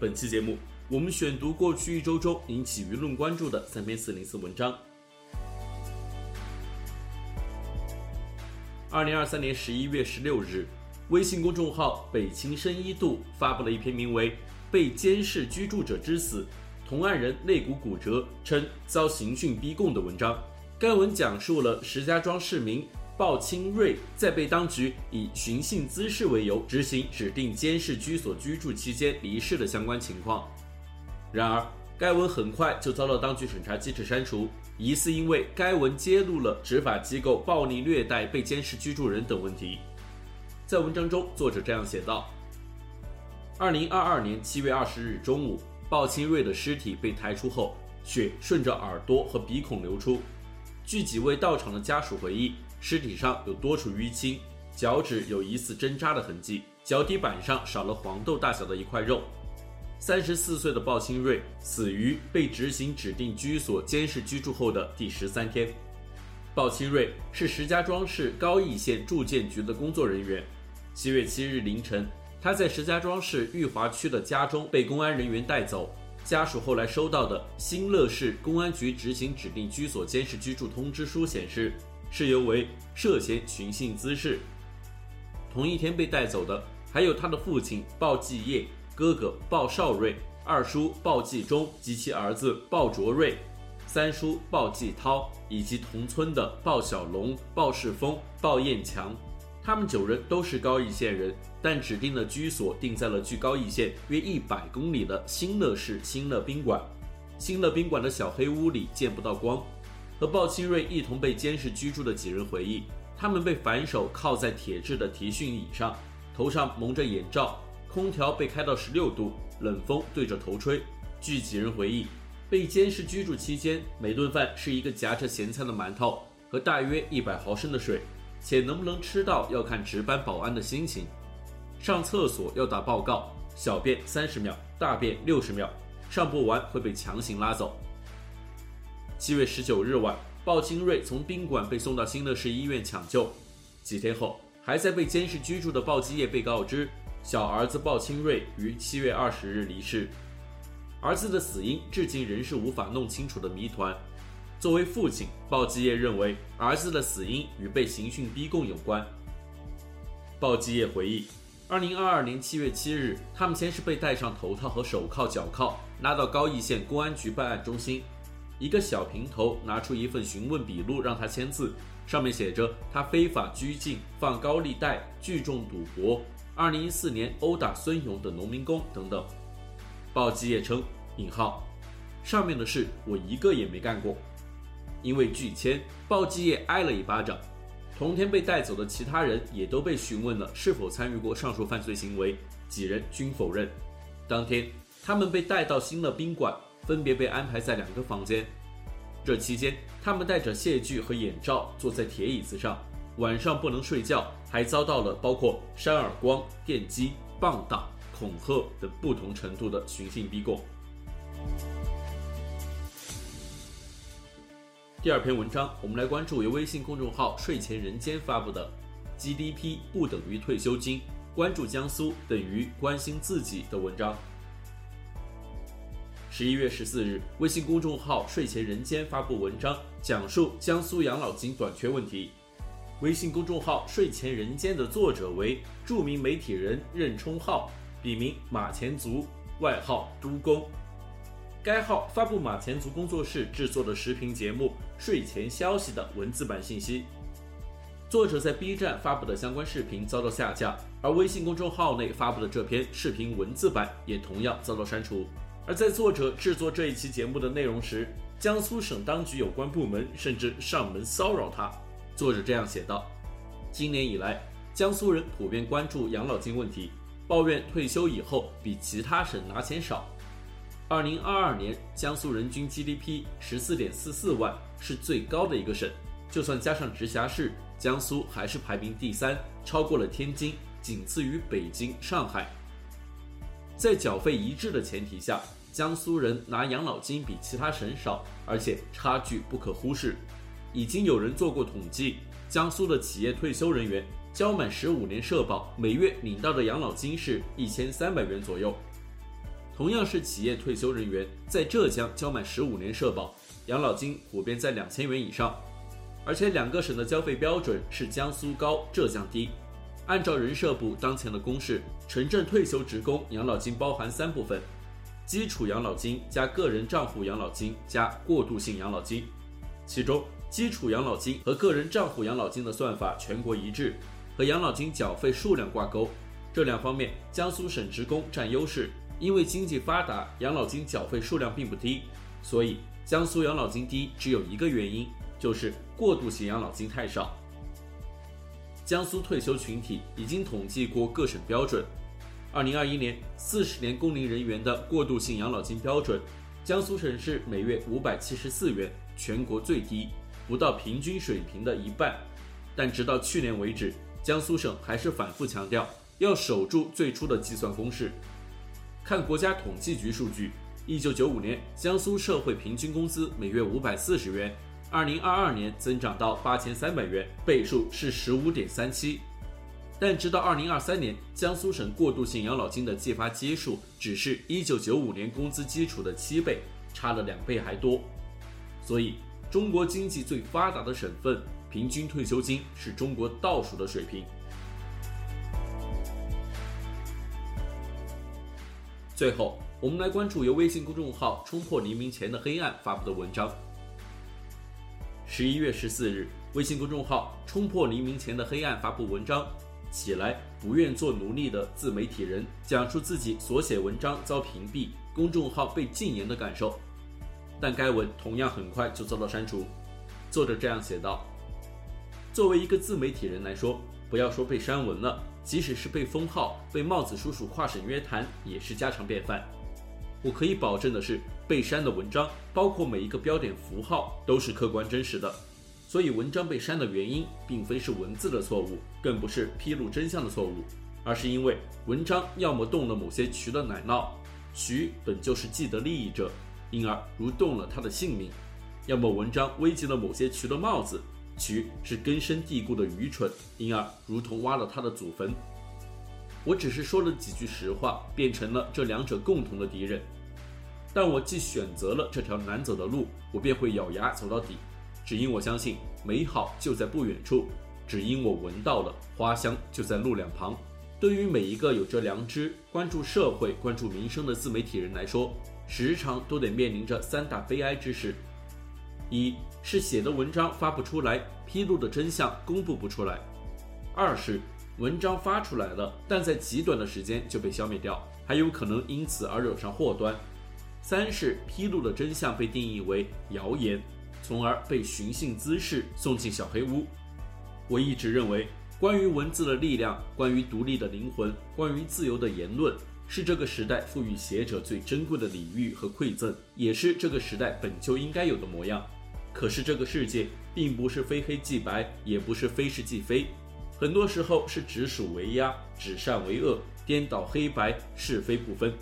本期节目，我们选读过去一周中引起舆论关注的三篇四零四文章。二零二三年十一月十六日，微信公众号“北秦深一度”发布了一篇名为《被监视居住者之死，同案人肋骨骨折，称遭刑讯逼供》的文章。该文讲述了石家庄市民鲍清瑞在被当局以寻衅滋事为由执行指定监视居所居住期间离世的相关情况。然而，该文很快就遭到当局审查机制删除，疑似因为该文揭露了执法机构暴力虐待被监视居住人等问题。在文章中，作者这样写道：二零二二年七月二十日中午，鲍清瑞的尸体被抬出后，血顺着耳朵和鼻孔流出。据几位到场的家属回忆，尸体上有多处淤青，脚趾有疑似针扎的痕迹，脚底板上少了黄豆大小的一块肉。三十四岁的鲍清瑞死于被执行指定居所监视居住后的第十三天。鲍清瑞是石家庄市高邑县住建局的工作人员。七月七日凌晨，他在石家庄市裕华区的家中被公安人员带走。家属后来收到的新乐市公安局执行指定居所监视居住通知书显示，事由为涉嫌寻衅滋事。同一天被带走的还有他的父亲鲍继业、哥哥鲍少瑞、二叔鲍继忠及其儿子鲍卓瑞、三叔鲍继涛以及同村的鲍小龙、鲍世峰、鲍彦强。他们九人都是高邑县人，但指定的居所定在了距高邑县约一百公里的新乐市新乐宾馆。新乐宾馆的小黑屋里见不到光。和鲍清瑞一同被监视居住的几人回忆，他们被反手铐在铁质的提讯椅上，头上蒙着眼罩，空调被开到十六度，冷风对着头吹。据几人回忆，被监视居住期间，每顿饭是一个夹着咸菜的馒头和大约一百毫升的水。且能不能吃到要看值班保安的心情。上厕所要打报告，小便三十秒，大便六十秒，上不完会被强行拉走。七月十九日晚，鲍清瑞从宾馆被送到新乐市医院抢救。几天后，还在被监视居住的鲍继业被告知，小儿子鲍清瑞于七月二十日离世。儿子的死因至今仍是无法弄清楚的谜团。作为父亲，鲍继业认为儿子的死因与被刑讯逼供有关。鲍继业回忆，二零二二年七月七日，他们先是被戴上头套和手铐、脚铐，拉到高邑县公安局办案中心。一个小平头拿出一份询问笔录，让他签字，上面写着他非法拘禁、放高利贷、聚众赌博、二零一四年殴打孙勇等农民工等等。鲍继业称：“引号，上面的事我一个也没干过。”因为拒签，鲍继业挨了一巴掌。同天被带走的其他人也都被询问了是否参与过上述犯罪行为，几人均否认。当天，他们被带到新乐宾馆，分别被安排在两个房间。这期间，他们戴着械具和眼罩，坐在铁椅子上，晚上不能睡觉，还遭到了包括扇耳光、电击、棒打、恐吓等不同程度的寻衅逼供。第二篇文章，我们来关注由微信公众号“睡前人间”发布的 “GDP 不等于退休金，关注江苏等于关心自己”的文章。十一月十四日，微信公众号“睡前人间”发布文章，讲述江苏养老金短缺问题。微信公众号“睡前人间”的作者为著名媒体人任冲浩，笔名马前卒，外号“都工”。该号发布马前卒工作室制作的视频节目《睡前消息》的文字版信息。作者在 B 站发布的相关视频遭到下架，而微信公众号内发布的这篇视频文字版也同样遭到删除。而在作者制作这一期节目的内容时，江苏省当局有关部门甚至上门骚扰他。作者这样写道：今年以来，江苏人普遍关注养老金问题。抱怨退休以后比其他省拿钱少。二零二二年，江苏人均 GDP 十四点四四万，是最高的一个省。就算加上直辖市，江苏还是排名第三，超过了天津，仅次于北京、上海。在缴费一致的前提下，江苏人拿养老金比其他省少，而且差距不可忽视。已经有人做过统计，江苏的企业退休人员交满十五年社保，每月领到的养老金是一千三百元左右。同样是企业退休人员，在浙江交满十五年社保，养老金普遍在两千元以上。而且两个省的交费标准是江苏高，浙江低。按照人社部当前的公示，城镇退休职工养老金包含三部分：基础养老金加个人账户养老金加过渡性养老金。其中，基础养老金和个人账户养老金的算法全国一致，和养老金缴费数量挂钩。这两方面，江苏省职工占优势，因为经济发达，养老金缴费数量并不低，所以江苏养老金低只有一个原因。就是过渡性养老金太少。江苏退休群体已经统计过各省标准。二零二一年，四十年工龄人员的过渡性养老金标准，江苏省是每月五百七十四元，全国最低，不到平均水平的一半。但直到去年为止，江苏省还是反复强调要守住最初的计算公式。看国家统计局数据，一九九五年江苏社会平均工资每月五百四十元。二零二二年增长到八千三百元，倍数是十五点三七。但直到二零二三年，江苏省过渡性养老金的计发基数只是一九九五年工资基础的七倍，差了两倍还多。所以，中国经济最发达的省份，平均退休金是中国倒数的水平。最后，我们来关注由微信公众号“冲破黎明前的黑暗”发布的文章。十一月十四日，微信公众号“冲破黎明前的黑暗”发布文章，起来不愿做奴隶的自媒体人讲述自己所写文章遭屏蔽、公众号被禁言的感受，但该文同样很快就遭到删除。作者这样写道：“作为一个自媒体人来说，不要说被删文了，即使是被封号、被帽子叔叔跨省约谈，也是家常便饭。我可以保证的是。”被删的文章，包括每一个标点符号，都是客观真实的。所以文章被删的原因，并非是文字的错误，更不是披露真相的错误，而是因为文章要么动了某些渠的奶酪，渠本就是既得利益者，因而如动了他的性命；要么文章危及了某些渠的帽子，渠是根深蒂固的愚蠢，因而如同挖了他的祖坟。我只是说了几句实话，变成了这两者共同的敌人。但我既选择了这条难走的路，我便会咬牙走到底，只因我相信美好就在不远处，只因我闻到了花香就在路两旁。对于每一个有着良知、关注社会、关注民生的自媒体人来说，时常都得面临着三大悲哀之事：一是写的文章发不出来，披露的真相公布不出来；二是文章发出来了，但在极短的时间就被消灭掉，还有可能因此而惹上祸端。三是披露的真相被定义为谣言，从而被寻衅滋事送进小黑屋。我一直认为，关于文字的力量，关于独立的灵魂，关于自由的言论，是这个时代赋予写者最珍贵的礼遇和馈赠，也是这个时代本就应该有的模样。可是这个世界并不是非黑即白，也不是非是即非，很多时候是指鼠为鸭，指善为恶，颠倒黑白，是非不分。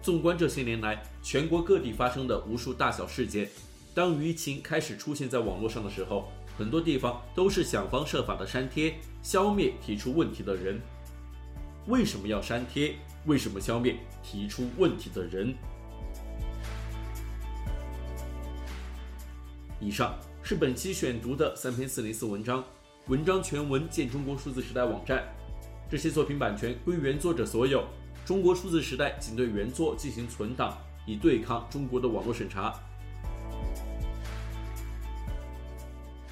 纵观这些年来，全国各地发生的无数大小事件，当舆情开始出现在网络上的时候，很多地方都是想方设法的删帖，消灭提出问题的人。为什么要删帖？为什么消灭提出问题的人？以上是本期选读的三篇四零四文章，文章全文见中国数字时代网站。这些作品版权归原作者所有。中国数字时代仅对原作进行存档，以对抗中国的网络审查。